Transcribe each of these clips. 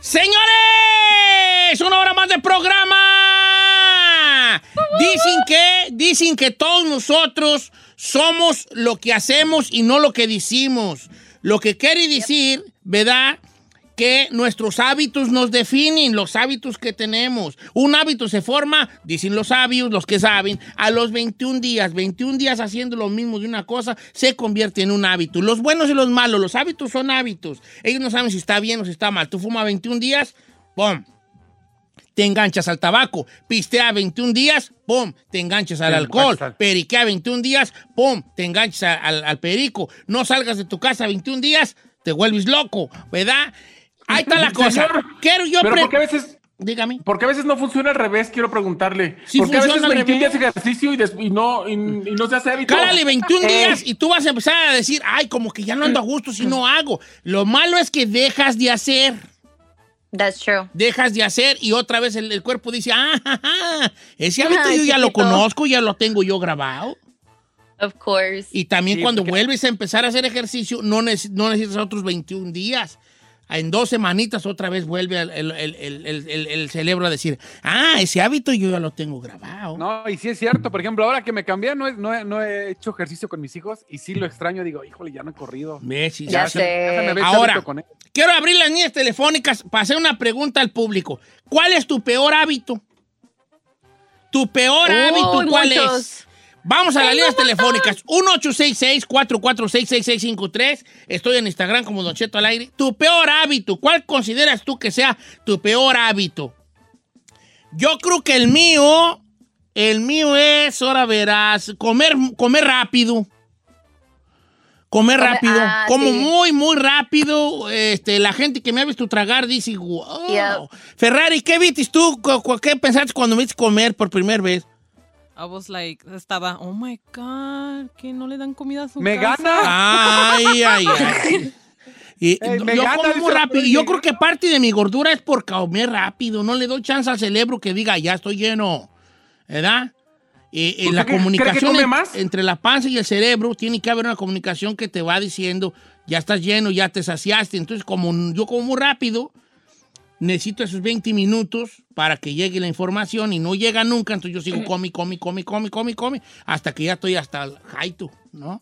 Señores, una hora más de programa. Dicen que, dicen que todos nosotros somos lo que hacemos y no lo que decimos. Lo que quiere decir, ¿verdad? Que nuestros hábitos nos definen, los hábitos que tenemos. Un hábito se forma, dicen los sabios, los que saben, a los 21 días. 21 días haciendo lo mismo de una cosa se convierte en un hábito. Los buenos y los malos, los hábitos son hábitos. Ellos no saben si está bien o si está mal. Tú fumas 21 días, ¡pum! Te enganchas al tabaco. Pistea 21 días, ¡pum! Te enganchas al alcohol. Periquea 21 días, ¡pum! Te enganchas al, al perico. No salgas de tu casa 21 días, te vuelves loco, ¿verdad? Ahí está la cosa. Señor, Quiero yo... Pero pre- porque a veces, Dígame. porque a veces no funciona al revés, quiero preguntarle. Sí porque a veces funciona al 21 días ejercicio y, des- y no, y, y no se hace hábito. Cálale 21 Eh, días y tú vas a empezar a decir, ay, como que ya no ando a gusto si no hago. Lo malo es que dejas de hacer. That's true. Dejas de hacer y otra vez el, el cuerpo dice, ah, ja, ja, ese hábito Ay, yo ya lo conozco, ya lo tengo yo grabado. Of course. Y también Sí, cuando porque- vuelves a empezar a hacer ejercicio, no, neces- no necesitas otros 21 días. En dos semanitas otra vez vuelve el, el- el- el- el- el- el cerebro a decir, ah, ese hábito yo ya lo tengo grabado. No, y sí es cierto. Por ejemplo, ahora que me cambié, no he, no no he hecho ejercicio con mis hijos y sí lo extraño. Digo, híjole, ya no he corrido. Sí, Ya sé. Ya se me Ahora, con él. quiero abrir las líneas telefónicas para hacer una pregunta al público. ¿Cuál es tu peor hábito? ¿Tu peor Uy, hábito cuál muchos. es? Vamos a las líneas telefónicas. 1-866-446-6653. Estoy en Instagram como Don Cheto al aire. Tu peor hábito. ¿Cuál consideras tú que sea tu peor hábito? Yo creo que el mío, el mío es, ahora verás, comer, comer rápido. Comer rápido, ah, como sí. muy, muy rápido. Este, la gente que me ha visto tragar dice, wow. Ferrari, ¿qué viste tú? ¿Cu- cu- ¿Qué pensaste cuando me viste comer por primera vez? I was like, estaba, oh my God, que no le dan comida a su ¡Me casa. Gana! Ay, ay, ay. Y Ey, me yo gana, como muy rápido. Y yo creo que parte de mi gordura es por comer rápido. No le doy chance al cerebro que diga, ya estoy lleno. ¿Verdad? Y, y ¿Usted la comunicación come en- más? entre la panza y el cerebro tiene que haber una comunicación que te va diciendo, ya estás lleno, ya te saciaste. Entonces, como yo como muy rápido, necesito esos 20 minutos para que llegue la información y no llega nunca, entonces yo sigo come, come, come, come, come, come, hasta que ya estoy hasta el jaito, ¿no?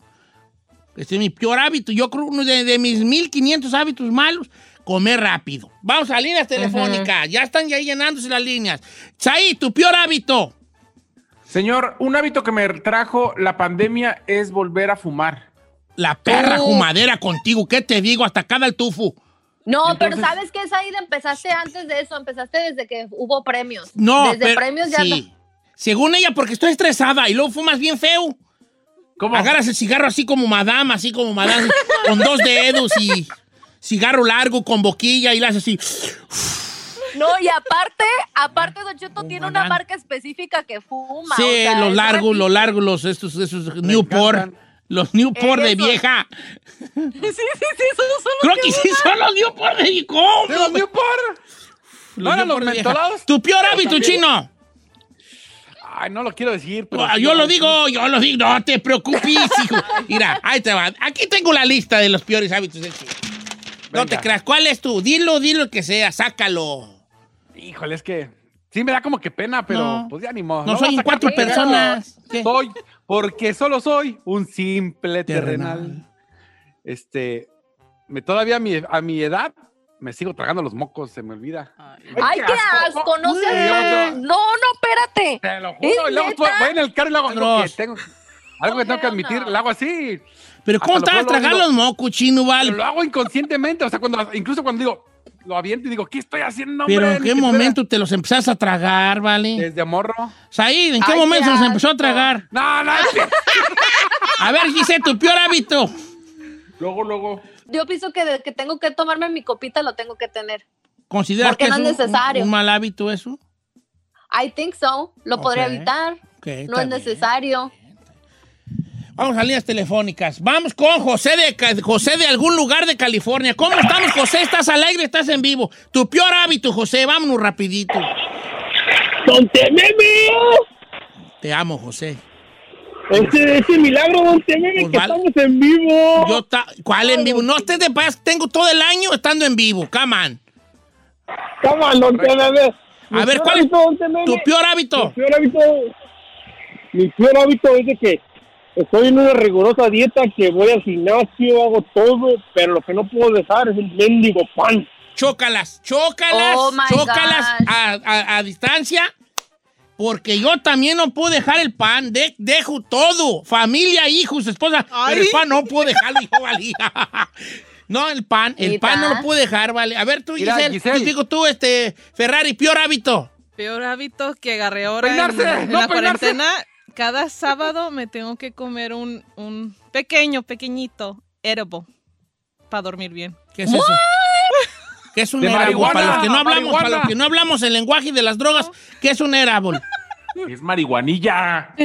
Este es mi peor hábito. Yo creo uno de, de mis 1500 hábitos malos, comer rápido. Vamos a líneas telefónicas. Ya están ya llenándose las líneas. Saí, tu peor hábito. Señor, un hábito que me trajo la pandemia es volver a fumar. La perra Oh. jumadera contigo. ¿Qué te digo? Hasta cada el tufo. No, pero ¿sabes qué, Saida? Empezaste antes de eso, empezaste desde que hubo premios. No, Desde pero- premios ya sí. Según ella, porque estoy estresada y luego fumas bien feo. ¿Cómo? Agarras el cigarro así como madame, así como madame, con dos dedos y cigarro largo con boquilla y la haces así. No, y aparte, aparte, Don Cheto Oh, tiene una marca específica que fuma. Sí, o sea, los largos, los largos, los estos, esos Newport. encantan. Los Newport de Eso. vieja. Sí, sí, sí, esos son los Creo que sí son los Newport de ¿Cómo? ¡Los Newport! Los ¿No eran Newport los de vieja. mentolados? Tu peor hábito, chino. Ay, no lo quiero decir, pero. Ah, yo lo digo, yo lo digo, no te preocupes, hijo. Mira, ahí te va. Aquí tengo la lista de los peores hábitos del chino. No te creas. ¿Cuál es tú? Dilo, dilo el que sea, sácalo. Híjole, es que. Sí, me da como que pena, pero No. pues ya ni modo. No Lo soy en cuatro personas. ¿Qué? Soy, porque solo soy un simple Terrenal. terrenal. Este. Me, todavía a mi, a mi edad me sigo tragando los mocos, se me olvida. Ay, qué asco, no seas. No, no, espérate. Te lo ¿Es juro, y luego voy en el carro y le hago algo que tengo, algo que tengo que admitir, lo hago así. Pero ¿cómo tragar digo- los mocos, chino, Pero vale? lo hago inconscientemente, o sea, cuando, incluso cuando digo, lo aviento y digo, ¿qué estoy haciendo, hombre? Pero ¿en qué momento te los empezaste a tragar, vale? Desde morro. Said, ¿en qué Ay, momento qué se los empezó a tragar? No, no, es que- A ver, Giselle, tu peor hábito. Luego, luego. Yo pienso que de que tengo que tomarme mi copita lo tengo que tener. ¿Consideras Porque que no es necesario. un mal hábito eso? I think so. Lo podría evitar. No es bien. Vamos a líneas telefónicas. Vamos con José de, José de algún lugar de California. ¿Cómo estamos, José? ¿Estás alegre? ¿Estás en vivo? Tu peor hábito, José. Vámonos rapidito. ¡Don Tememe! Te amo, José. Ese, ese milagro, Don Tememe, Pues que vale. estamos en vivo. Yo ta- ¿Cuál en vivo? No estés de paz. Tengo todo el año estando en vivo. Come on. Come on, Don Tememe. Mi A ver, ¿cuál es tu peor Mi hábito? peor hábito, mi peor hábito es de que estoy en una rigurosa dieta que voy al gimnasio, hago todo, pero lo que no puedo dejar es el mendigo pan. Chócalas, chócalas, Oh, chócalas a, a- a distancia. Porque yo también no puedo dejar el pan. De- dejo todo. Familia, hijos, esposa. Pero el pan no puedo dejarlo, hijo, vale. No, el pan. El ¿Y pan no lo puedo dejar, vale. A ver, tú, Mira, Giselle. Giselle. Yo digo tú, este, Ferrari, peor hábito. Peor hábito que agarré ahora en, Peinarse, en no la peinarse. cuarentena. Cada sábado me tengo que comer un, un pequeño, pequeñito edible para dormir bien. ¿Qué es eso? ¿Qué es un De Para los que no hablamos, marihuana. para los que no hablamos el lenguaje de las drogas, ¿qué es un edible? Es marihuanilla.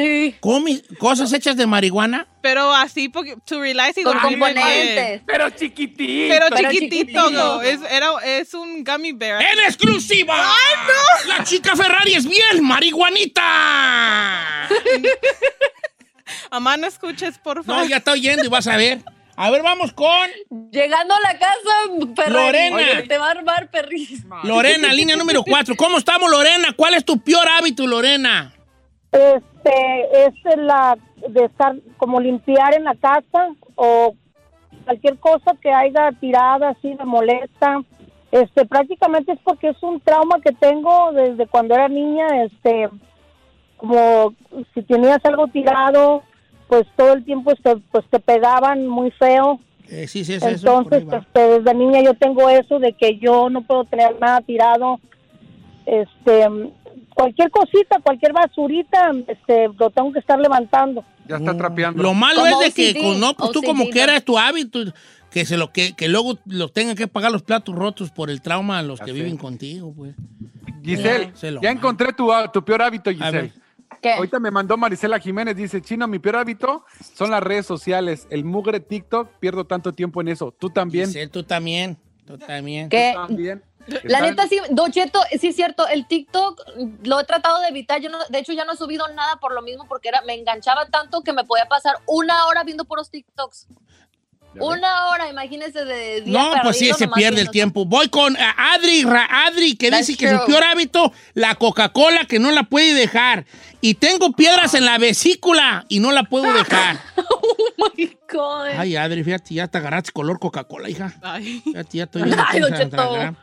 ¿Come cosas hechas de marihuana? Pero así, porque, to realize y Con componentes. Pero chiquitito. Pero Pero chiquitito, no. Es, era, es un gummy bear. ¡En exclusiva! La chica Ferrari es bien marihuanita. Mamá, no escuches, por favor. No, ya está oyendo y vas a ver. A ver, vamos con Llegando a la casa, Ferrari, Lorena. Te va a armar. Lorena, línea número 4. ¿Cómo estamos, Lorena? ¿Cuál es tu peor hábito, Lorena? Este, es la de estar como limpiar en la casa o cualquier cosa que haya tirada así me molesta. Este, prácticamente es porque es un trauma que tengo desde cuando era niña, este, como si tenías algo tirado, pues todo el tiempo este, pues te pegaban muy feo. Eh, sí, sí, es eso. Entonces, va. este, desde niña yo tengo eso de que yo no puedo tener nada tirado. Este, cualquier cosita, cualquier basurita, este, lo tengo que estar levantando. Ya está trapeando. Lo malo Como es de que OCD, no, pues tú como ¿no? que era tu hábito, que se lo que, que luego lo tengan que pagar los platos rotos por el trauma a los Ya que sé. viven contigo, pues. Giselle, ya encontré tu, tu peor hábito. Giselle. ¿Qué? Ahorita me mandó Marisela Jiménez, dice, Chino, mi peor hábito son las redes sociales. El mugre TikTok, pierdo tanto tiempo en eso. Tú también. Giselle, tú también. Tú también. ¿Qué? También. La Están- neta, sí, Don Cheto, sí es cierto, el TikTok lo he tratado de evitar. Yo no, de hecho, ya no he subido nada por lo mismo, porque era, me enganchaba tanto que me podía pasar una hora viendo puros TikToks. Una hora, imagínense de día No, pues sí, se pierde el tiempo. Voy con eh, Adri, Adri, que That's dice que su peor hábito, la Coca-Cola, que no la puede dejar. Y tengo piedras en la vesícula y no la puedo dejar. Oh my God. Ay, Adri, fíjate, ya te agarraste color Coca-Cola, hija. Ay. Fíjate, ya estoy viendo Ay, agarra.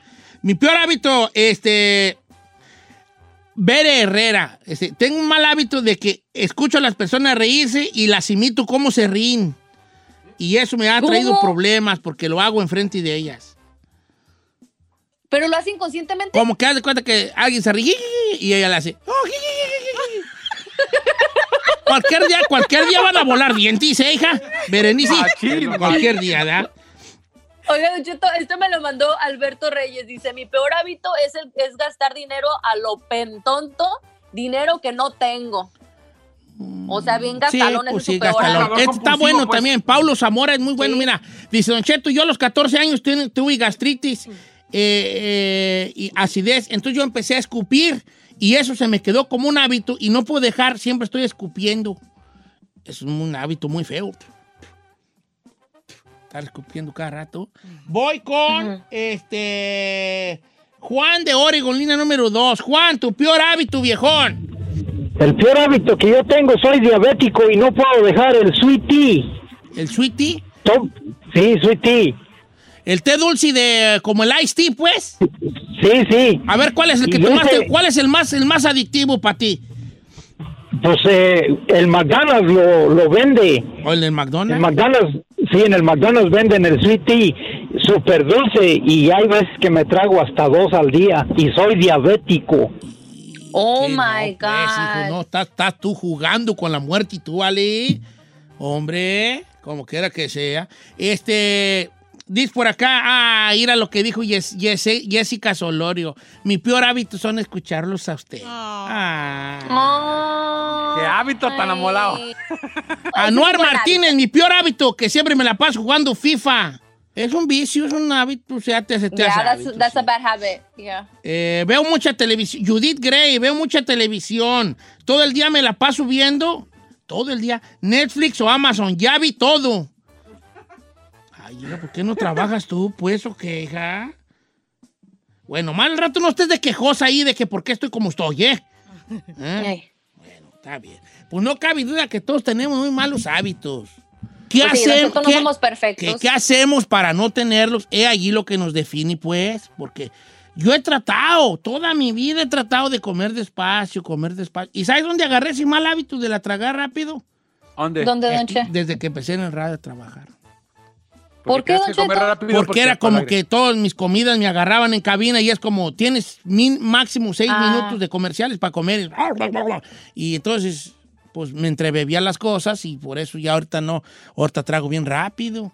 Mi peor hábito, este... Bere Herrera. Este, tengo un mal hábito de que escucho a las personas reírse y las imito cómo se ríen. Y eso me ha traído ¿Cómo? problemas porque lo hago enfrente de ellas. Pero lo hace inconscientemente. Como que haz de cuenta que alguien se ríe y ella le hace. "Oh, cualquier día, cualquier día van a volar dientes, ¿eh, hija? Berenice. Machín, cualquier día, ¿verdad? Oiga, Don Cheto, esto me lo mandó Alberto Reyes. Dice, mi peor hábito es, el, es gastar dinero a lo pentonto, dinero que no tengo. O sea, bien Sí, gastalón ese pues es su sí, gastalón. Este está compulsivo, bueno pues. también. Paulo Zamora es muy bueno. Sí. Mira, dice Don Cheto, yo a los 14 años tuve, tuve gastritis eh, eh, y acidez. Entonces yo empecé a escupir y eso se me quedó como un hábito y no puedo dejar, siempre estoy escupiendo. Es un hábito muy feo. Estar escupiendo cada rato. Voy con este Juan de Oregon, línea número 2. Juan, tu peor hábito, viejón. El peor hábito que yo tengo, soy diabético y no puedo dejar el sweet tea. El sweetie. Tom- Sí, sweet tea. El té dulce de como el iced tea, pues. Sí, sí. A ver, ¿cuál es el que yo tú más ese- te- cuál es el más el más adictivo para ti? Pues eh, el McDonald's lo, lo vende. ¿O el del McDonald's? El McDonald's, sí, en el McDonald's venden el sweet tea súper dulce y hay veces que me trago hasta dos al día y soy diabético. Oh Sí, my no, pues, hijo, God. no, estás, estás tú jugando con la muerte y tú, Ale. Hombre, como quiera que sea. Este, dice por acá, ah, ir a lo que dijo Yes- Yes- Jessica Solorio. Mi peor hábito son escucharlos a usted. Ah. Oh, Qué hábito tan amolado. Anuar Es un buen Martínez, mi peor hábito, que siempre me la paso jugando FIFA. Es un vicio, es un hábito, o sea, te, te Yeah, hace that's, hábito, that's sí. a bad habit. Yeah. Eh, veo mucha televisión. Judith Gray, veo mucha televisión. Todo el día me la paso viendo. Todo el día. Netflix o Amazon. Ya vi todo. Ay, ¿por qué no trabajas tú, pues, o qué, hija? Bueno, mal rato no estés de quejosa ahí de que por qué estoy como estoy, ¿eh? ¿Eh? Ay. Está bien. Pues no cabe duda que todos tenemos muy malos hábitos. ¿Qué, Pues sí, hacemos- nosotros no qué- somos perfectos. ¿Qué, qué hacemos para no tenerlos? Es allí lo que nos define, pues, porque yo he tratado, toda mi vida he tratado de comer despacio, comer despacio. ¿Y sabes dónde agarré ese mal hábito de la tragar rápido? ¿Dónde? ¿Dónde, don Aquí, Che? desde que empecé en el radio a trabajar. ¿Por qué, don comer rápido Porque era como que todas mis comidas me agarraban en cabina y es como, tienes min- máximo seis Ah. minutos de comerciales para comer. Y entonces, pues me entrebebía las cosas y por eso ya ahorita no, ahorita trago bien rápido.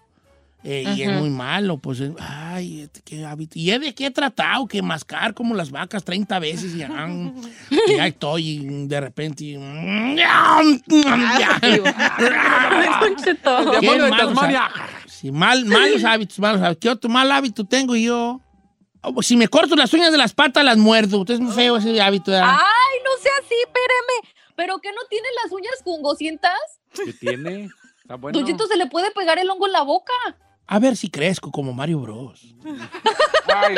Eh, Y es muy malo, pues, eh, ay, este, qué hábito. Y es de qué he tratado, que mascar como las vacas 30 veces y ya, y ya estoy y de repente... Hábitos. Sí, mal, malos hábitos, malos hábitos. ¿Qué otro mal hábito tengo yo? Oh, Si me corto las uñas de las patas, las muerdo. Usted es muy feo ese hábito. ¿verdad? Ay, no sea así, espéreme. ¿Pero que no tiene las uñas jugosientas? ¿Qué tiene? Está bueno. Don Cheto se le puede pegar el hongo en la boca. A ver si crezco como Mario Bros. Ay,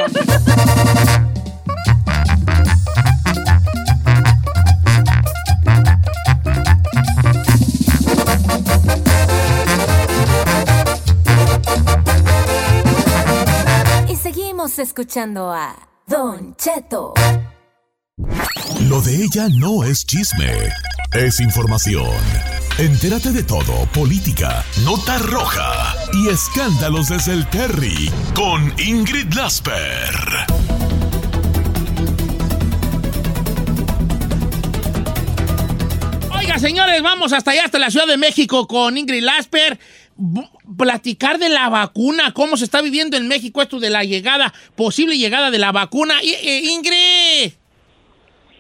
Y seguimos escuchando a Don Cheto. Lo de ella no es chisme, es información. Entérate de todo, política, nota roja y escándalos desde el Terry con Ingrid Lasper. Oiga, señores, vamos hasta allá, hasta la Ciudad de México con Ingrid Lasper. Platicar de la vacuna, cómo se está viviendo en México esto de la llegada, posible llegada de la vacuna. Eh, Ingrid.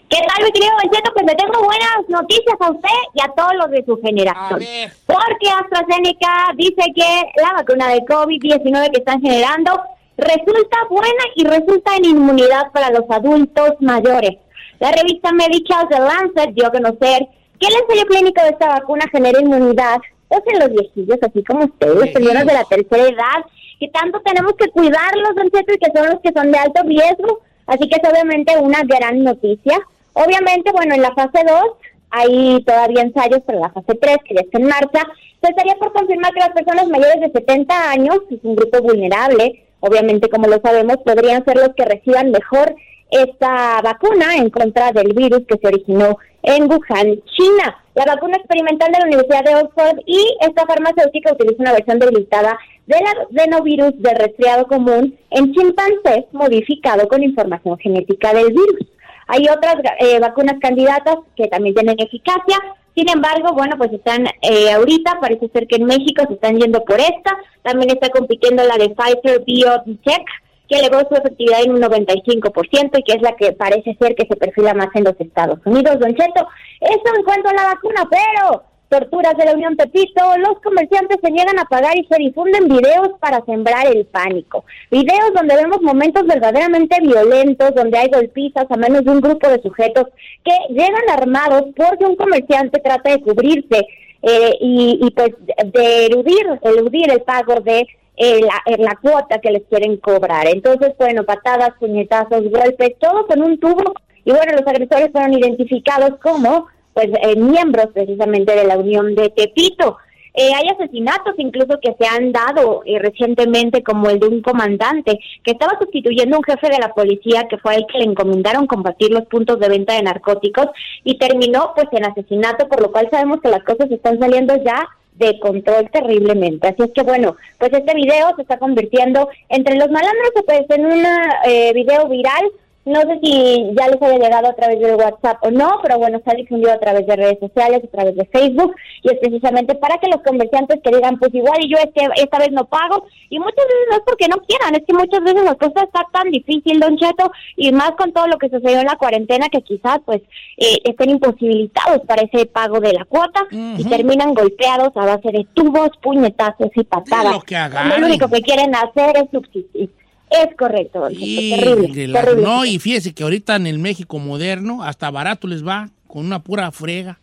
¿Qué tal, mi querido Don Cheto? Pues le tengo buenas noticias a usted y a todos los de su generación. Porque AstraZeneca dice que la vacuna de COVID-19 que están generando resulta buena y resulta en inmunidad para los adultos mayores. La revista Medical The Lancet dio a conocer que el ensayo clínico de esta vacuna genera inmunidad pues en los viejillos, así como ustedes, señoras de la tercera edad, que tanto tenemos que cuidarlos, Don Cheto, y que son los que son de alto riesgo. Así que es obviamente una gran noticia. Obviamente, bueno, en la fase 2 hay todavía ensayos, pero la fase 3, que ya está en marcha, se estaría por confirmar que las personas mayores de 70 años, que es un grupo vulnerable, obviamente como lo sabemos, podrían ser los que reciban mejor esta vacuna en contra del virus que se originó en Wuhan, China. La vacuna experimental de la Universidad de Oxford y esta farmacéutica utiliza una versión debilitada del adenovirus del resfriado común en chimpancés modificado con información genética del virus. Hay otras eh, vacunas candidatas que también tienen eficacia. Sin embargo, bueno, pues están eh, ahorita, parece ser que en México se están yendo por esta. También está compitiendo la de Pfizer BioNTech, que elevó su efectividad en un 95% y que es la que parece ser que se perfila más en los Estados Unidos. Don Cheto, eso en cuanto a la vacuna, pero torturas de la Unión Pepito, los comerciantes se niegan a pagar y se difunden videos para sembrar el pánico. Videos donde vemos momentos verdaderamente violentos, donde hay golpizas a menos de un grupo de sujetos que llegan armados porque un comerciante trata de cubrirse eh, y, pues de eludir, eludir el pago de eh, la, eh, la cuota que les quieren cobrar. Entonces, bueno, patadas, puñetazos, golpes, todo con un tubo. Y bueno, los agresores fueron identificados como pues eh, miembros precisamente de la Unión de Tepito. Eh, hay asesinatos incluso que se han dado eh, recientemente, como el de un comandante que estaba sustituyendo a un jefe de la policía que fue el que le encomendaron combatir los puntos de venta de narcóticos y terminó pues en asesinato, por lo cual sabemos que las cosas están saliendo ya de control terriblemente. Así es que bueno, pues este video se está convirtiendo entre los malandros pues en un eh, video viral no sé si ya les haya llegado a través del WhatsApp o no, pero bueno, se ha difundido a través de redes sociales, a través de Facebook, y es precisamente para que los comerciantes que digan, pues igual y yo este, esta vez no pago, y muchas veces no es porque no quieran, es que muchas veces las cosas están tan difícil, don Cheto, y más con todo lo que sucedió en la cuarentena, que quizás pues eh, estén imposibilitados para ese pago de la cuota, y terminan golpeados a base de tubos, puñetazos y patadas. Lo que lo único que quieren hacer es subsistir. Es correcto, don Cheto, Y, terrible, de la- terrible. no, y fíjese que ahorita en el México moderno, hasta barato les va, con una pura frega.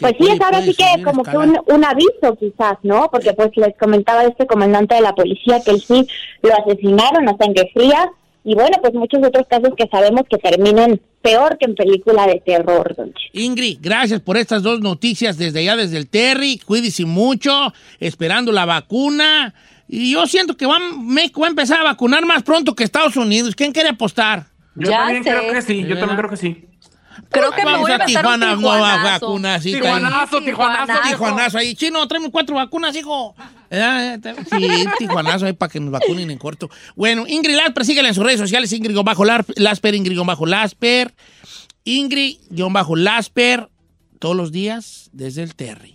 Pues sí, es ahora sí que como que un, un aviso quizás, ¿no? Porque pues les comentaba este comandante de la policía que él sí lo asesinaron a sangre fría y bueno, pues muchos otros casos que sabemos que terminan peor que en película de terror, don Cheto. Ingrid, gracias por estas dos noticias desde allá, desde el Terry. Cuídese mucho, esperando la vacuna. Y yo siento que va, México va a empezar a vacunar más pronto que Estados Unidos. ¿Quién quiere apostar? Yo también creo que sí, yo también creo que sí. Creo que me Vamos voy a un Tijuana, nueva tijuanazo. vacuna. Sí, Tijuanazo, tijuanazo. Tijuanazo ahí. Chino, tráeme cuatro vacunas, hijo. Sí, tijuanazo ahí para que nos vacunen en corto. Bueno, Ingrid Lasper, síguela en sus redes sociales. Ingrid-Lasper, Ingrid-Lasper. Ingrid-Lasper. Todos los días desde el Terry.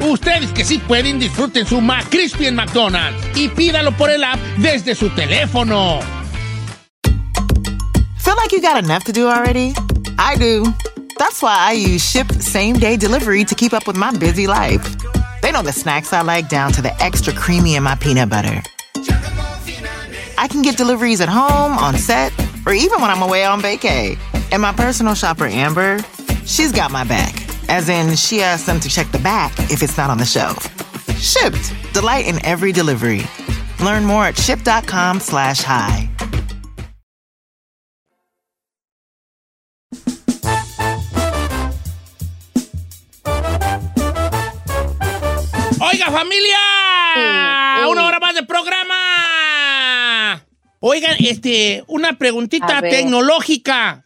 Ustedes que sí pueden, disfruten su McCrispy en McDonald's y pídalo por el app desde su teléfono. Feel like you got enough to do already? I do. That's why I use Ship Same Day Delivery to keep up with my busy life. They know the snacks I like down to the extra creamy in my peanut butter. I can get deliveries at home, on set, or even when I'm away on vacay. And my personal shopper, Amber, she's got my back. As in, she asks them to check the back if it's not on the shelf. Shipped. Delight in every delivery. Learn more at ship.com slash hi. Oiga, familia. Sí, sí. Una hora más de programa. Oigan, este, una preguntita tecnológica.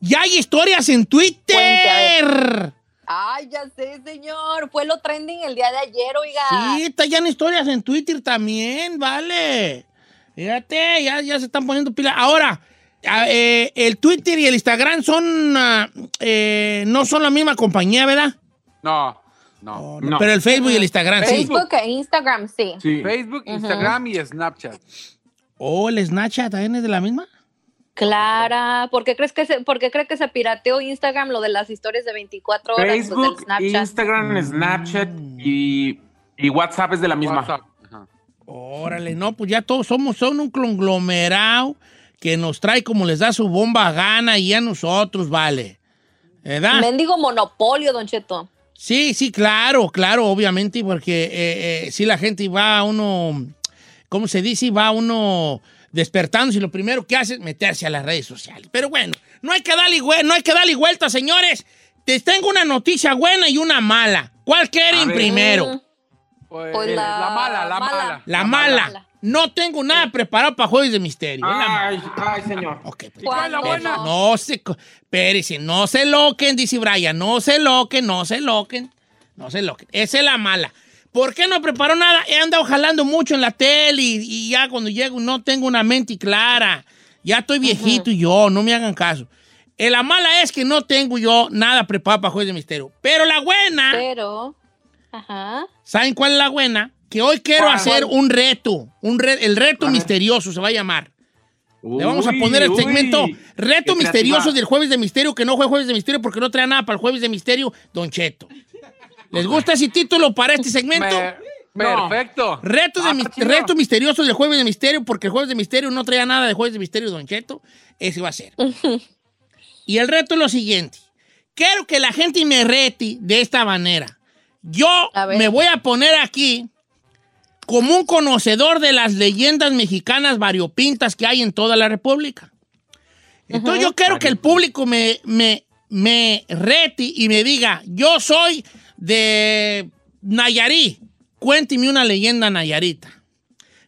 Ya hay historias en Cuente, a Twitter. Ay, ya sé, señor. Fue lo trending el día de ayer, oiga. Sí, está ya en historias en Twitter también, vale. Fíjate, ya, ya se están poniendo pilas. Ahora, eh, el Twitter y el Instagram son, ah, eh, no son la misma compañía, ¿verdad? No, no. No, Pero el Facebook y el Instagram, sí. Facebook e Instagram, sí. Facebook, Instagram y Snapchat. Oh, el Snapchat también es de la misma. Clara, ¿por qué crees que se, por qué cree que se pirateó Instagram lo de las historias de 24 horas pues, del Facebook, Snapchat? Instagram, Snapchat y, y WhatsApp es de la misma. Órale, no, pues ya todos somos, son un conglomerado que nos trae como les da su bomba gana y a nosotros, vale. ¿Verdad? Mendigo monopolio, Don Cheto. Sí, sí, claro, claro, obviamente, porque eh, eh, si la gente va a uno, ¿cómo se dice? Va a uno despertándose y lo primero que hace es meterse a las redes sociales. Pero bueno, no hay que darle, no hay que darle vuelta, señores. Te tengo una noticia buena y una mala. ¿Cuál quieren primero? Pues, Pues la, la mala, la mala. La mala. No tengo nada preparado para Jueves de Misterio. Ay, ay, señor. ¿Cuál es la buena? No se, espérese, no se loquen, dice Brian, no se loquen, no se loquen, no se loquen. Esa es la mala. ¿Por qué no preparó nada? He andado jalando mucho en la tele y, y ya cuando llego no tengo una mente clara. Ya estoy viejito y yo, no me hagan caso. Eh, la mala es que no tengo yo nada preparado para Jueves de Misterio. Pero la buena, Pero, ajá. ¿saben cuál es la buena? Que hoy quiero hacer un reto, un re- el reto misterioso se va a llamar. Le vamos a poner el segmento uy. Reto Misterioso creativa. del Jueves de Misterio, que no fue Jueves de Misterio porque no trae nada para el Jueves de Misterio, Don Cheto. ¿Les gusta ese título para este segmento? Me- No. Perfecto. Reto, de Ah, reto Misterioso del Jueves de Misterio, porque el Jueves de Misterio no traía nada de Jueves de Misterio, Don Cheto. Ese va a ser. y el reto es lo siguiente. Quiero que la gente me rete de esta manera. Yo me voy a poner aquí como un conocedor de las leyendas mexicanas variopintas que hay en toda la República. Entonces yo quiero que el público me, me, me rete y me diga, yo soy de Nayarit, cuénteme una leyenda nayarita.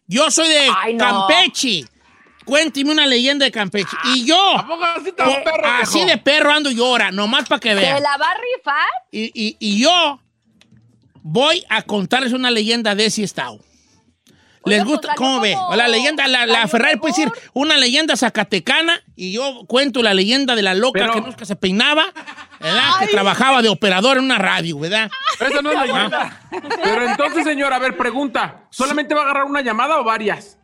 Yo soy de Ay, no. Campeche, cuénteme una leyenda de Campeche. Y yo, así eh, perro, así de perro ando y ahora, nomás para que ¿Se vean. la va a rifar? Y, y- y yo voy a contarles una leyenda de ese estado. ¿Les Oiga, gusta? pues, ¿Cómo ve? La leyenda, la, la Ferrari puede decir una leyenda zacatecana y yo cuento la leyenda de la loca Pero- que nunca se peinaba, ¿verdad? Que trabajaba de operador en una radio, ¿verdad? Eso no es leyenda. Pero entonces, señor, a ver, pregunta. ¿Solamente va a agarrar una llamada o varias?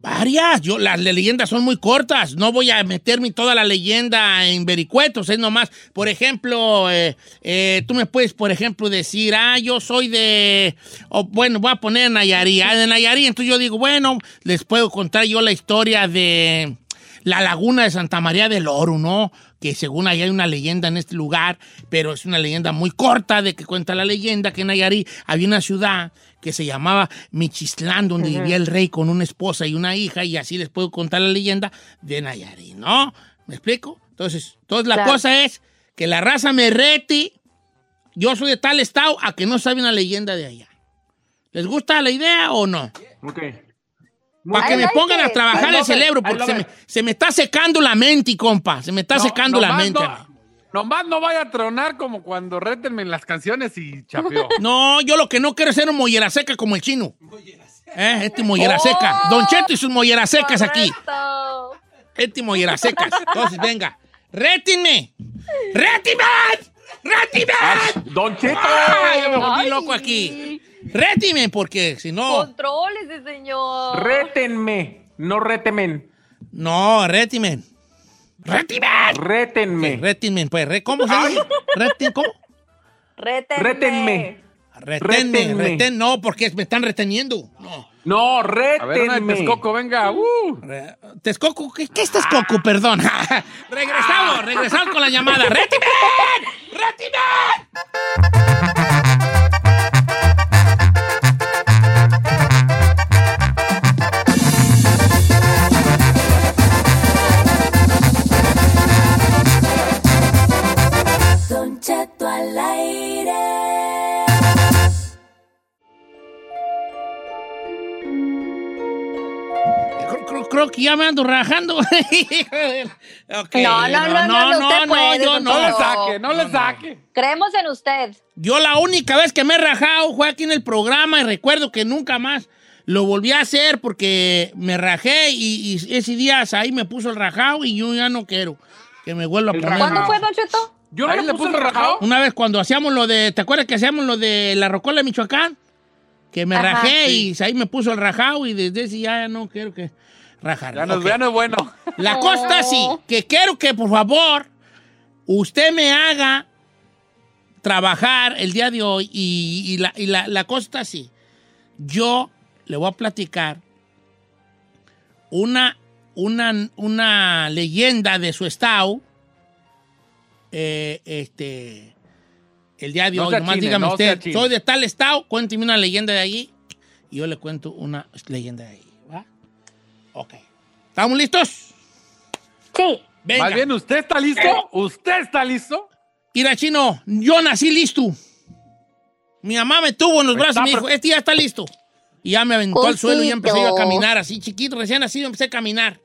Varias. Yo, las leyendas son muy cortas. No voy a meterme toda la leyenda en vericuetos. Es nomás, por ejemplo, eh, eh, tú me puedes, por ejemplo, decir, ah, yo soy de. o, bueno, voy a poner Nayarí. Ah, de Nayarí. Entonces yo digo, bueno, les puedo contar yo la historia de la laguna de Santa María del Oro, ¿no? Que según ahí hay una leyenda en este lugar, pero es una leyenda muy corta de que cuenta la leyenda que en Nayarí había una ciudad que se llamaba Michistlán, donde vivía el rey con una esposa y una hija, y así les puedo contar la leyenda de Nayarí, ¿no? ¿Me explico? Entonces, entonces la Claro. cosa es que la raza me rete, yo soy de tal estado, a que no sabe una leyenda de allá. ¿Les gusta la idea o no? Ok. Para que me like pongan a trabajar el cerebro, porque se me, se me está secando la mente, compa. Se me está No, secando la mente. no-. Nomás no vaya a tronar como cuando rétenme en las canciones y chapeó. No, yo lo que no quiero es ser un mollera seca como el chino. ¿Eh? Este mollera seca. Don Cheto y sus molleras secas aquí. Este mollera secas. Entonces, venga. ¡Rétinme! ¡Rétinme! ¡Rétinme! Don Cheto. ¡Ay, yo me volví loco aquí! ¡Rétime! Porque si no... Contrólese, señor. Rétenme, no retemen. No, rétime. ¡Rétime! Rétenme. Rétime, pues. re- ¿Cómo se dice? Rétin- ¿Cómo? Rétenme. Rétenme. Retén, no, porque me están reteniendo. No. No, de rétenme. Texcoco, venga. Uh. Re- Texcoco, ¿qué, qué es Texcoco? Perdón. regresamos, regresamos con la llamada. Directo al aire. Creo, que ya me ando rajando. okay. no, no, no, no, no, no, no, puede, yo no, no, le saque, no, no le saque. Creemos en usted. Yo la única vez que me he rajado fue aquí en el programa y recuerdo que nunca más lo volví a hacer porque me rajé y, y ese día ahí me puso el rajado y yo ya no quiero que me vuelva a poner. ¿Cuándo fue, Don Cheto? Yo no le le puse puso el rajado. Una vez cuando hacíamos lo de, ¿te acuerdas que hacíamos lo de la Rocola de Michoacán? Que me Ajá, rajé sí. y ahí me puso el rajado y desde ese ya no quiero que rajar. Ya no, Ok. ya no es bueno. La cosa está así, que quiero que por favor usted me haga trabajar el día de hoy y, y la, y la- la cosa está así. Yo le voy a platicar una, una, una leyenda de su estado. Eh, este, el día de No hoy, nomás chine, dígame no usted, soy de tal estado, cuénteme una leyenda de allí y yo le cuento una leyenda de allí. ¿va? Ok. ¿Estamos listos? Sí. Venga. Más bien, ¿usted está listo? ¿Usted está listo? Mira, chino, yo nací listo. Mi mamá me tuvo en los brazos y me dijo, este ya está listo. Y ya me aventó al suelo y ya empecé yo a caminar así, chiquito, recién nacido, empecé a caminar.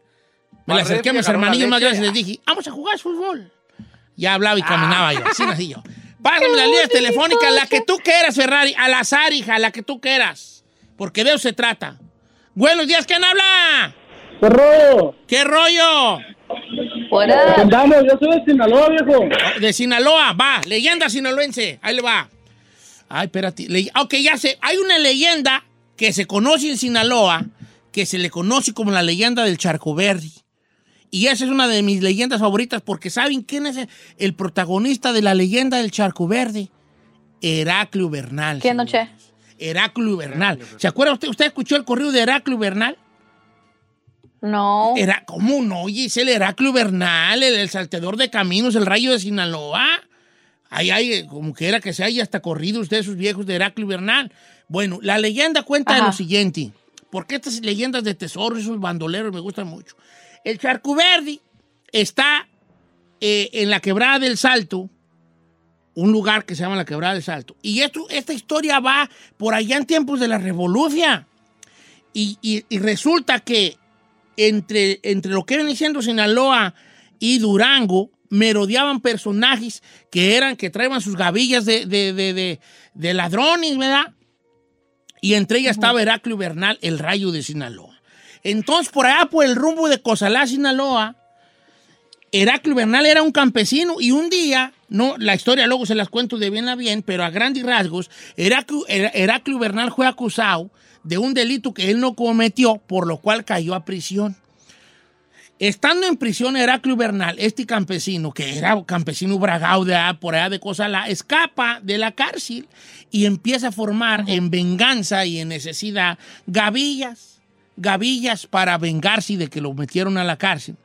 Me le acerqué a mis hermanillos más grandes y les dije, vamos a jugar fútbol. Ya hablaba y caminaba yo, así nací yo. Pásame las líneas telefónicas, la que tú quieras, Ferrari, al azar, hija, la que tú quieras. Porque de eso se trata. Buenos días, ¿quién habla? ¿Qué rollo? ¿Qué rollo? Hola. Andamos, yo soy de Sinaloa, viejo. De Sinaloa, va, leyenda sinaloense, ahí le va. Ay, espérate. Le- ok, ya sé, hay una leyenda que se conoce en Sinaloa, que se le conoce como la leyenda del Charco Verde. Y esa es una de mis leyendas favoritas porque ¿saben quién es el, protagonista de la leyenda del Charco Verde? Heraclio Bernal. ¿Quién, Don Che? Heraclio Bernal. ¿Se acuerda usted? ¿Usted escuchó el corrido de Heraclio Bernal? No. Era, ¿Cómo no? Oye, es el Heraclio Bernal, el, el salteador de caminos, el rayo de Sinaloa. Ahí hay, eh, como que era que se haya hasta corrido usted esos viejos de Heraclio Bernal. Bueno, la leyenda cuenta de lo siguiente, porque estas leyendas de tesoro, esos bandoleros me gustan mucho. El Charcuverdi está eh, en la quebrada del Salto, un lugar que se llama la quebrada del Salto. Y esto, esta historia va por allá en tiempos de la revolución. Y, y- y resulta que entre, entre lo que viene siendo Sinaloa y Durango, merodeaban personajes que eran, que traían sus gavillas de, de- de- de- de ladrones, ¿verdad? Y entre ellas estaba Heraclio Bernal, el rayo de Sinaloa. Entonces, por allá, por el rumbo de Cozalá, Sinaloa, Heraclio Bernal era un campesino y un día, no, la historia luego se las cuento de bien a bien, pero a grandes rasgos, Heraclio, Her- Heraclio Bernal fue acusado de un delito que él no cometió, por lo cual cayó a prisión. Estando en prisión Heraclio Bernal, este campesino, que era campesino bragado de por allá de Cozalá, escapa de la cárcel y empieza a formar en venganza y en necesidad gavillas, gavillas para vengarse de que lo metieron a la cárcel.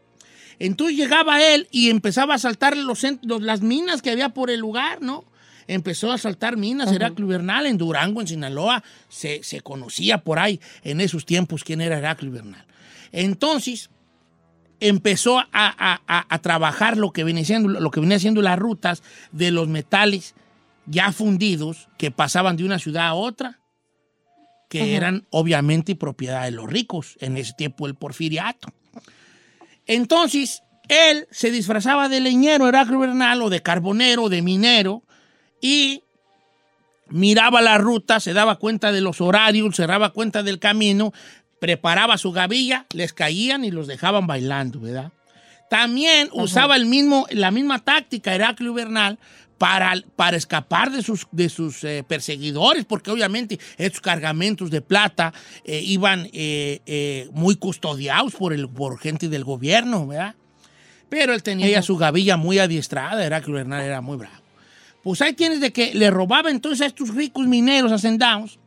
Entonces llegaba él y empezaba a saltar los, las minas que había por el lugar, ¿no? Empezó a saltar minas, Heraclio Bernal en Durango, en Sinaloa, se, se conocía por ahí en esos tiempos quién era Heraclio Bernal. Entonces empezó a, a- a- a trabajar lo que, venía siendo, lo que venía siendo las rutas de los metales ya fundidos que pasaban de una ciudad a otra, que eran obviamente propiedad de los ricos, en ese tiempo el porfiriato. Entonces, él se disfrazaba de leñero, Heraclio Bernal, o de carbonero, de minero, y miraba la ruta, se daba cuenta de los horarios, se daba cuenta del camino, preparaba su gavilla, les caían y los dejaban bailando, ¿verdad? También usaba el mismo, la misma táctica Heraclio Bernal para, para escapar de sus, de sus eh, perseguidores, porque obviamente estos cargamentos de plata eh, iban eh, muy custodiados por, el, por gente del gobierno, ¿verdad? Pero él tenía ya su gavilla muy adiestrada, Heraclio Bernal era muy bravo. Pues ahí tienes de que le robaba entonces a estos ricos mineros hacendados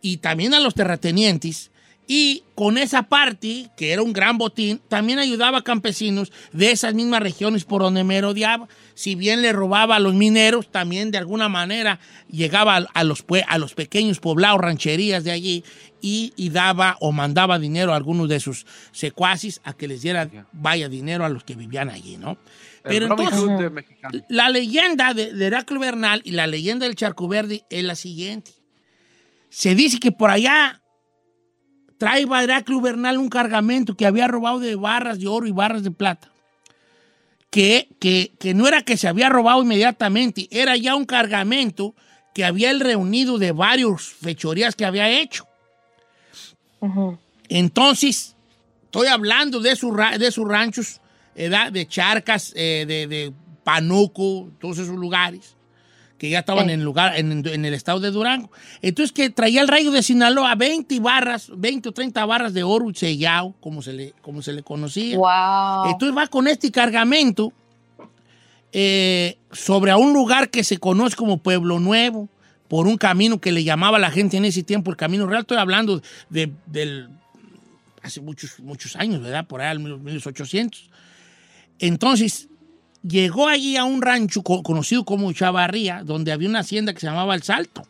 y también a los terratenientes. Y con esa parte, que era un gran botín, también ayudaba a campesinos de esas mismas regiones por donde merodeaba. Si bien le robaba a los mineros, también de alguna manera llegaba a, los, a los pequeños poblados, rancherías de allí, y, y daba o mandaba dinero a algunos de sus secuaces a que les dieran, vaya, dinero a los que vivían allí, ¿no? Pero El entonces, la leyenda de, de Bernal y la leyenda del Charco Verde es la siguiente. Se dice que por allá, trae Heraclio Bernal un cargamento que había robado de barras de oro y barras de plata. Que, que, que no era que se había robado inmediatamente, era ya un cargamento que había él reunido de varios fechorías que había hecho. Entonces, estoy hablando de, de sus ranchos, de Charcas, eh, de, de Panuco, todos esos lugares, que ya estaban Sí. en, lugar, en, en el estado de Durango. Entonces, que traía el rayo de Sinaloa 20 barras, 20 o 30 barras de oro sellado, como se le, como se le conocía. Wow. Entonces va con este cargamento eh, sobre a un lugar que se conoce como Pueblo Nuevo, por un camino que le llamaba la gente en ese tiempo el Camino Real. Estoy hablando de, del hace muchos, muchos años, ¿verdad? Por ahí, los 1800. Entonces, llegó allí a un rancho co- conocido como Chavarría, donde había una hacienda que se llamaba El Salto.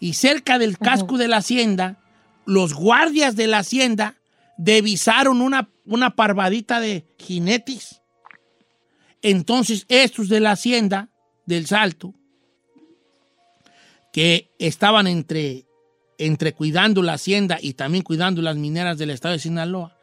Y cerca del casco de la hacienda, los guardias de la hacienda divisaron una, una parvadita de jinetes. Entonces, estos de la hacienda del Salto, que estaban entre, entre cuidando la hacienda y también cuidando las mineras del estado de Sinaloa,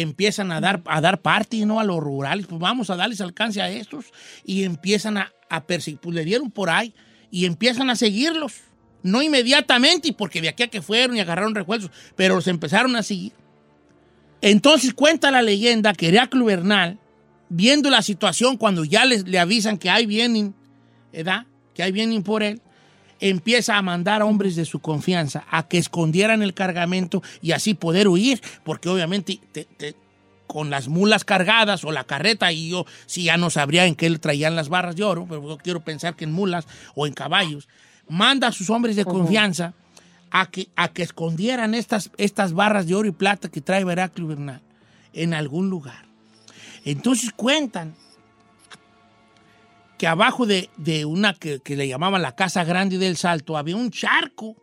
empiezan a dar, a dar parte ¿no? a los rurales, pues vamos a darles alcance a estos y empiezan a, a perseguir, pues le dieron por ahí y empiezan a seguirlos. No inmediatamente, porque de aquí a que fueron y agarraron refuerzos, pero los empezaron a seguir. Entonces cuenta la leyenda que Heraclio Bernal, viendo la situación cuando ya les, le avisan que hay vienen, ¿verdad? Que hay vienen por él, empieza a mandar a hombres de su confianza a que escondieran el cargamento y así poder huir, porque obviamente te- te- con las mulas cargadas o la carreta, y yo sí ya no sabría en qué le traían las barras de oro, pero yo quiero pensar que en mulas o en caballos, manda a sus hombres de confianza a que, a que escondieran estas, estas barras de oro y plata que trae Heraclio Bernal en algún lugar. Entonces cuentan que abajo de, de una que, que le llamaban la Casa Grande del Salto había un charco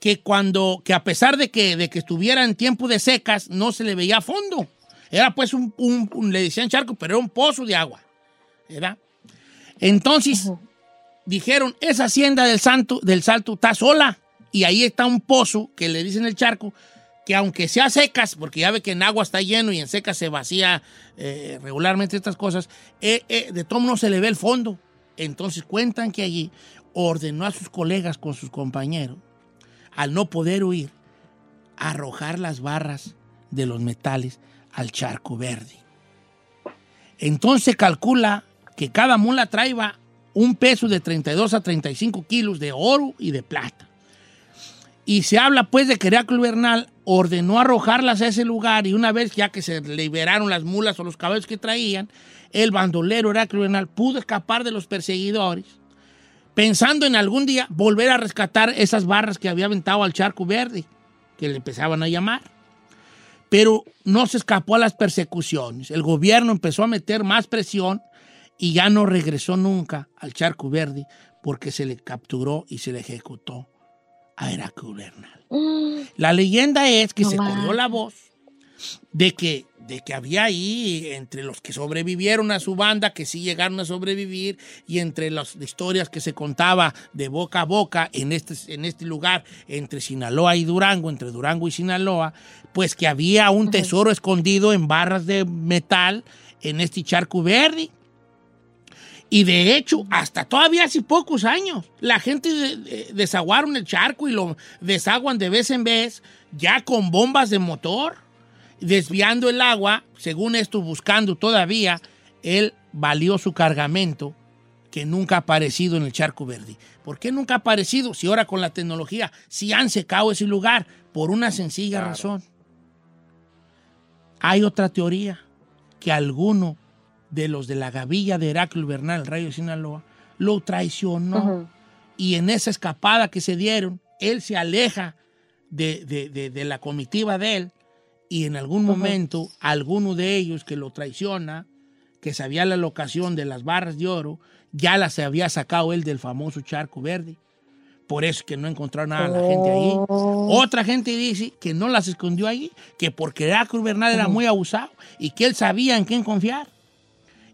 que cuando, que a pesar de que, de que estuviera en tiempo de secas, no se le veía a fondo. Era pues un, un- un- le decían charco, pero era un pozo de agua. ¿verdad? Entonces, dijeron, esa hacienda del, santo, del Salto está sola. Y ahí está un pozo que le dicen el charco, que aunque sea secas, porque ya ve que en agua está lleno y en secas se vacía eh, regularmente estas cosas, eh, eh, de todo no se le ve el fondo. Entonces cuentan que allí ordenó a sus colegas con sus compañeros, al no poder huir, arrojar las barras de los metales al charco verde. Entonces calcula que cada mula traía un peso de 32 a 35 kilos de oro y de plata. Y se habla pues de que Heraclio Bernal ordenó arrojarlas a ese lugar y una vez ya que se liberaron las mulas o los caballos que traían, el bandolero Heraclio Bernal pudo escapar de los perseguidores, pensando en algún día volver a rescatar esas barras que había aventado al charco verde, que le empezaban a llamar. Pero no se escapó a las persecuciones. El gobierno empezó a meter más presión y ya no regresó nunca al charco verde porque se le capturó y se le ejecutó a Heraclio Bernal. La leyenda es que No se más. corrió la voz de que, de que había ahí, entre los que sobrevivieron a su banda, que sí llegaron a sobrevivir, y entre las historias que se contaba de boca a boca en este, en este lugar, entre Sinaloa y Durango, entre Durango y Sinaloa, pues que había un tesoro escondido en barras de metal en este charco verde. Y de hecho, hasta todavía hace pocos años, la gente de- de- desaguaron el charco y lo desaguan de vez en vez, ya con bombas de motor, desviando el agua, según esto, buscando todavía el valioso cargamento que nunca ha aparecido en el charco verde. ¿Por qué nunca ha aparecido? Si ahora con la tecnología, si han secado ese lugar, por una sencilla razón. Hay otra teoría, que alguno de los de la gavilla de Heraclio Bernal, el rayo de Sinaloa, lo traicionó. Y en esa escapada que se dieron, él se aleja de, de- de- de la comitiva de él y en algún momento alguno de ellos que lo traiciona, que sabía la locación de las barras de oro, ya las había sacado él del famoso charco verde. Por eso es que no encontraron nada la gente ahí. Otra gente dice que no las escondió ahí, que porque Heraclio Bernal era muy abusado y que él sabía en quién confiar.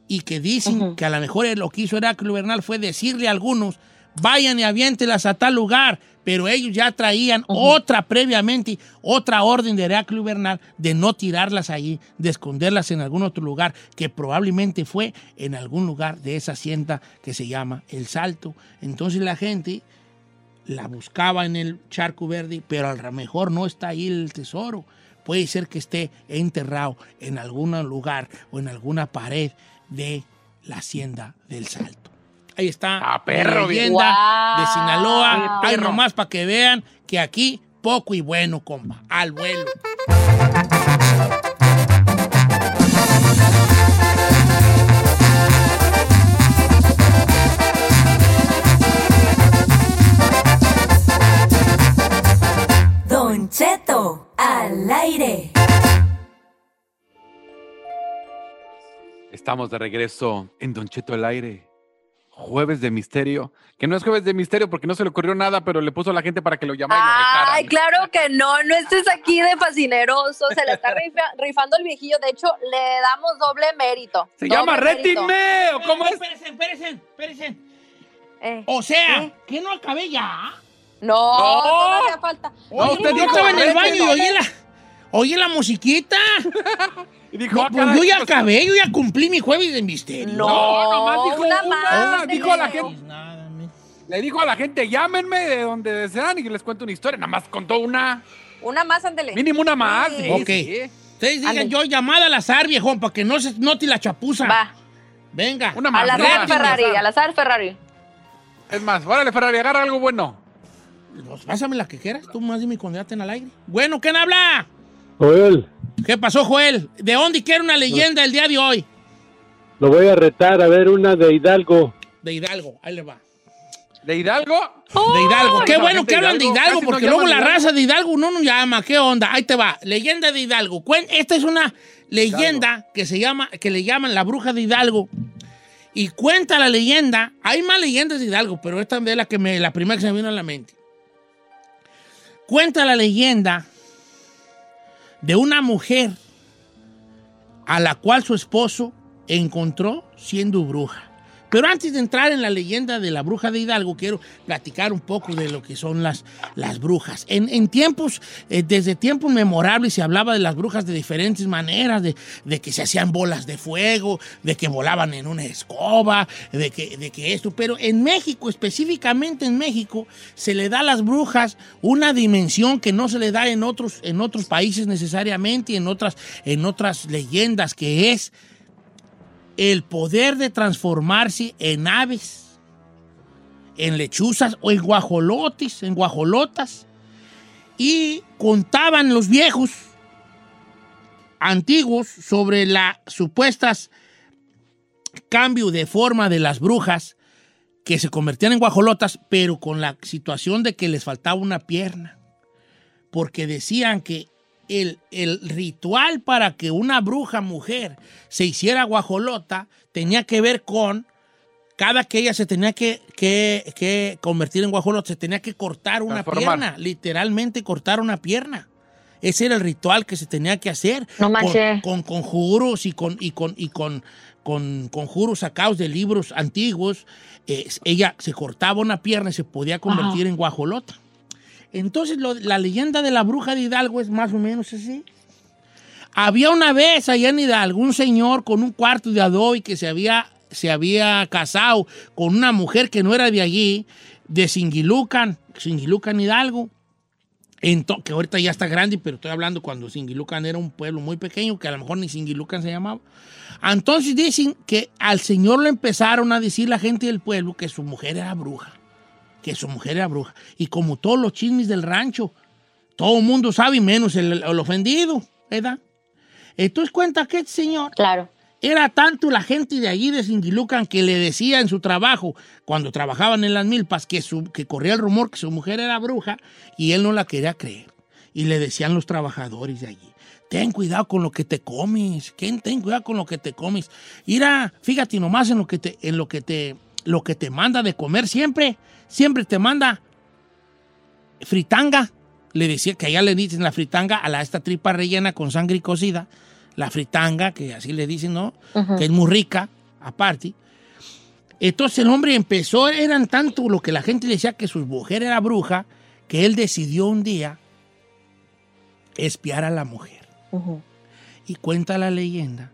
Y que dicen que a lo mejor lo que hizo Heraclio Bernal fue decirle a algunos vayan y aviéntelas a tal lugar. Pero ellos ya traían otra previamente, otra orden de Heraclio Bernal de no tirarlas allí, de esconderlas en algún otro lugar, que probablemente fue en algún lugar de esa hacienda que se llama El Salto. Entonces la gente la buscaba en el charco verde, pero a lo mejor no está ahí el tesoro. Puede ser que esté enterrado en algún lugar o en alguna pared de la hacienda del Salto. Ahí está Ah, perro, la leyenda de Sinaloa. Perro. nomás para que vean que aquí poco y bueno, compa. Al vuelo. Estamos de regreso en Don Cheto el aire. Jueves de misterio. Que no es jueves de misterio porque no se le ocurrió nada, pero le puso a la gente para que lo llamara y lo retaran. Ay, claro que no, no estés aquí de fascineroso, se le está rifa- rifando el viejillo, de hecho, le damos doble mérito. Se doble llama. Rétinme, ¿o cómo es? Espérense, espérense, espérense. Eh, O sea, ¿eh? ¿que no acabé ya? No, No. todavía falta. No, Oye, usted dijo, estaba en el baño y rétenme. oí la, oí la musiquita. Y dijo, No, ah, pues caray, yo ya pues, acabé, yo ya cumplí mi jueves de misterio. No, No, nomás dijo una una, más, dijo a la gente- Le dijo a la gente, llámenme de donde desean y que les cuento una historia. Nada más contó una. Una más, ándele. Mínimo una más. Sí. Ok. sí. Ustedes digan Ande. yo llamada al azar, viejón, para que no se note la chapuza. Va, Venga. Una más. al azar. Ferrari, al azar Ferrari. Es más, órale, Ferrari, agarra algo bueno. Pues pásame la que quieras, tú más dime cuando ya estén al aire. Bueno, ¿quién habla? Joel, ¿Qué pasó, Joel? ¿De dónde quiere una leyenda el día de hoy? lo voy a retar a ver una de Hidalgo. De Hidalgo, ahí le va. ¿De Hidalgo? De Hidalgo. Qué no, bueno que hablan de Hidalgo, no porque luego la Hidalgo. raza de Hidalgo no nos llama. ¿Qué onda? Ahí te va. Leyenda de Hidalgo. Cuen- Esta es una leyenda que se llama, que le llaman la bruja de Hidalgo. Y cuenta la leyenda. Hay más leyendas de Hidalgo, pero esta es la que me, la primera que se me vino a la mente. Cuenta la leyenda de una mujer a la cual su esposo encontró siendo bruja. Pero antes de entrar en la leyenda de la bruja de Hidalgo, quiero platicar un poco de lo que son las, las brujas. En, en tiempos, eh, desde tiempos memorables se hablaba de las brujas de diferentes maneras, de, de que se hacían bolas de fuego, de que volaban en una escoba, de que, de que esto. Pero en México, específicamente en México, se le da a las brujas una dimensión que no se le da en otros, en otros países necesariamente y en otras, en otras leyendas, que es el poder de transformarse en aves, en lechuzas o en guajolotes, en guajolotas. Y contaban los viejos antiguos sobre la supuestas cambio de forma de las brujas que se convertían en guajolotas, pero con la situación de que les faltaba una pierna. Porque decían que el, el ritual para que una bruja mujer se hiciera guajolota tenía que ver con cada que ella se tenía que, que- que convertir en guajolota, se tenía que cortar una Transformar. pierna, literalmente cortar una pierna. Ese era el ritual que se tenía que hacer. No con, con conjuros y con, y con, y con, con conjuros sacados de libros antiguos. Eh, ella se cortaba una pierna y se podía convertir en guajolota. Entonces, la leyenda de la bruja de Hidalgo es más o menos así. Había una vez allá en Hidalgo un señor con un cuarto de adobe que se había, se había casado con una mujer que no era de allí, de Singilucan, Singilucan Hidalgo. Que ahorita ya está grande, pero estoy hablando cuando Singilucan era un pueblo muy pequeño, que a lo mejor ni Singilucan se llamaba. Entonces dicen que al señor le empezaron a decir la gente del pueblo que su mujer era bruja, que su mujer era bruja. Y como todos los chismes del rancho, todo el mundo sabe, menos el, el ofendido, ¿verdad? Entonces cuenta que este señor Claro. era tanto la gente de allí de Singilucan que le decía en su trabajo, cuando trabajaban en las milpas, que, su, que corría el rumor que su mujer era bruja y él no la quería creer. Y le decían los trabajadores de allí, ten cuidado con lo que te comes, ¿quién ten cuidado con lo que te comes? Mira, fíjate nomás en lo que te, en lo que te, lo que te manda de comer siempre, siempre te manda fritanga. Le decía que allá le dicen la fritanga a la, esta tripa rellena con sangre y cocida, la fritanga, que así le dicen, ¿no? Que es muy rica, aparte. Entonces el hombre empezó, eran tanto lo que la gente decía que su mujer era bruja, que él decidió un día espiar a la mujer. Y cuenta la leyenda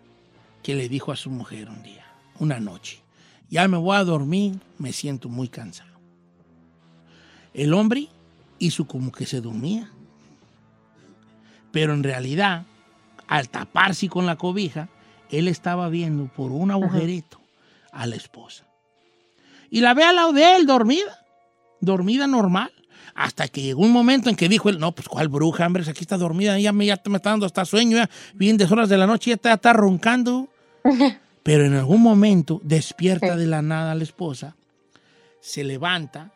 que le dijo a su mujer un día, una noche, ya me voy a dormir, me siento muy cansado. El hombre hizo como que se dormía, pero en realidad, al taparse con la cobija, él estaba viendo por un agujerito a la esposa. Y la ve al lado de él, dormida, dormida normal. Hasta que llegó un momento en que dijo él, no, pues cuál bruja, hombre, aquí está dormida, ya me, ya me está dando hasta sueño, ya, bien de horas de la noche, ya está, está roncando. Pero en algún momento despierta de la nada la esposa, se levanta,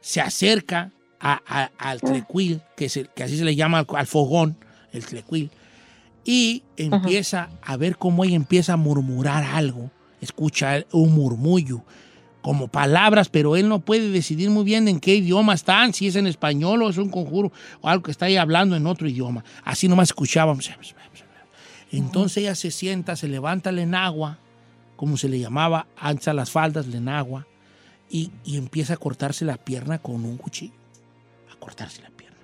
se acerca a- a- al tlecuil, que, así se le llama al, al fogón, el tlecuil, y empieza a ver cómo ella empieza a murmurar algo, escucha un murmullo, como palabras, pero él no puede decidir muy bien en qué idioma están, si es en español o es un conjuro o algo que está ahí hablando en otro idioma. Así nomás escuchábamos. Entonces ella se sienta, se levanta el enagua, como se le llamaba antes a las faldas, el enagua, y, y empieza a cortarse la pierna con un cuchillo. A cortarse la pierna.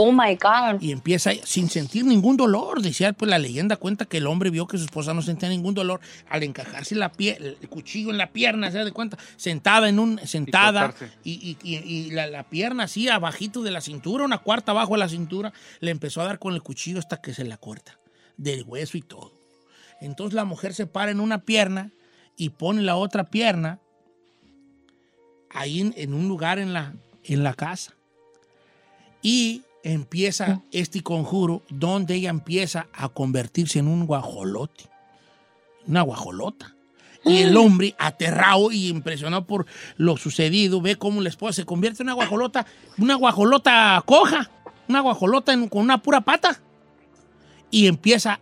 Oh my God. Y empieza sin sentir ningún dolor. Decía, pues la leyenda cuenta que el hombre vio que su esposa no sentía ningún dolor al encajarse la pie- el cuchillo en la pierna, se da de cuenta, sentada en un, sentada y- y- y la, la pierna así abajito de la cintura, una cuarta abajo de la cintura, le empezó a dar con el cuchillo hasta que se la corta, del hueso y todo. Entonces la mujer se para en una pierna y pone la otra pierna ahí en, en un lugar en la, en la casa. Y empieza este conjuro donde ella empieza a convertirse en un guajolote, una guajolota. Y el hombre, aterrado y impresionado por lo sucedido, ve cómo la esposa se convierte en una guajolota, una guajolota coja, una guajolota en- con una pura pata. Y empieza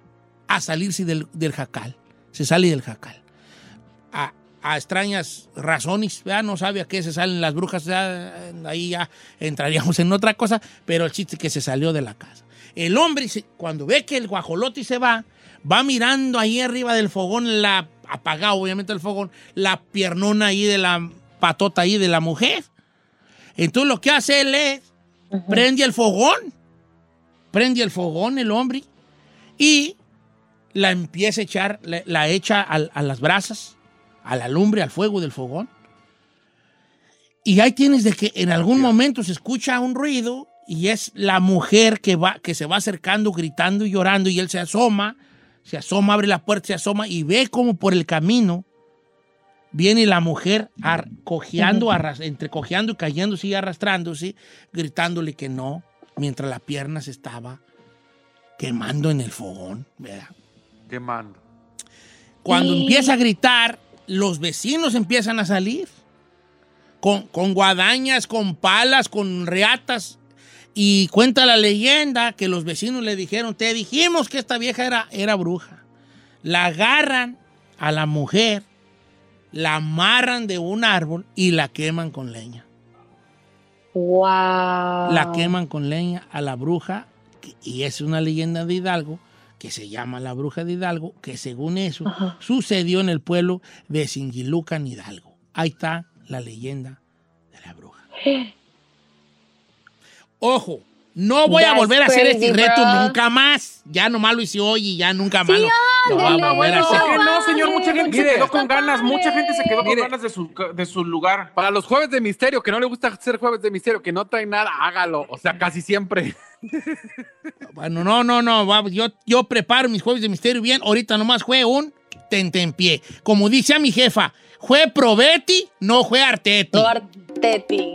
a salirse del, del jacal. Se sale del jacal. A, a extrañas razones, ¿verdad? no sabe a qué se salen las brujas, ya, ahí ya entraríamos en otra cosa, pero el chiste es que se salió de la casa. El hombre, cuando ve que el guajolote se va, va mirando ahí arriba del fogón, la, apagado obviamente el fogón, la piernona ahí de la patota ahí de la mujer. Entonces lo que hace él es, prende el fogón, prende el fogón el hombre y la empieza a echar, la, la echa a, las brasas, a la lumbre, al fuego del fogón. Y ahí tienes de que en algún momento se escucha un ruido y es la mujer que, va, que se va acercando, gritando y llorando y él se asoma, se asoma, abre la puerta, se asoma y ve como por el camino viene la mujer ar- cojeando, arras- entre cojeando y cayéndose y arrastrándose, gritándole que no, mientras la pierna se estaba quemando en el fogón, ¿verdad? Quemando. Cuando Sí. empieza a gritar, los vecinos empiezan a salir con, con guadañas, con palas, con reatas. Y cuenta la leyenda que los vecinos le dijeron, te dijimos que esta vieja era, era bruja. La agarran a la mujer, la amarran de un árbol y la queman con leña. Wow. La queman con leña a la bruja, y es una leyenda de Hidalgo, que se llama la bruja de Hidalgo, que según eso sucedió en el pueblo de Singilucan, Hidalgo. Ahí está la leyenda de la bruja. Ojo, no voy a volver a hacer crazy, este reto bro. nunca más. Ya nomás lo hice hoy y ya nunca más lo, lo voy a volver a hacer. ¿Por qué no, señor? Mucha gente Mire, se quedó con ganas, mucha gente se quedó con Mire. ganas de su, de su lugar. Para los jueves de misterio, que no le gusta hacer jueves de misterio, que no trae nada, hágalo. O sea, casi siempre. Bueno, no, no, no. Yo, yo preparo mis jueves de misterio bien. Ahorita nomás fue un tentempié. Como dice a mi jefa, fue probeti, no fue arteti. No, Arteti.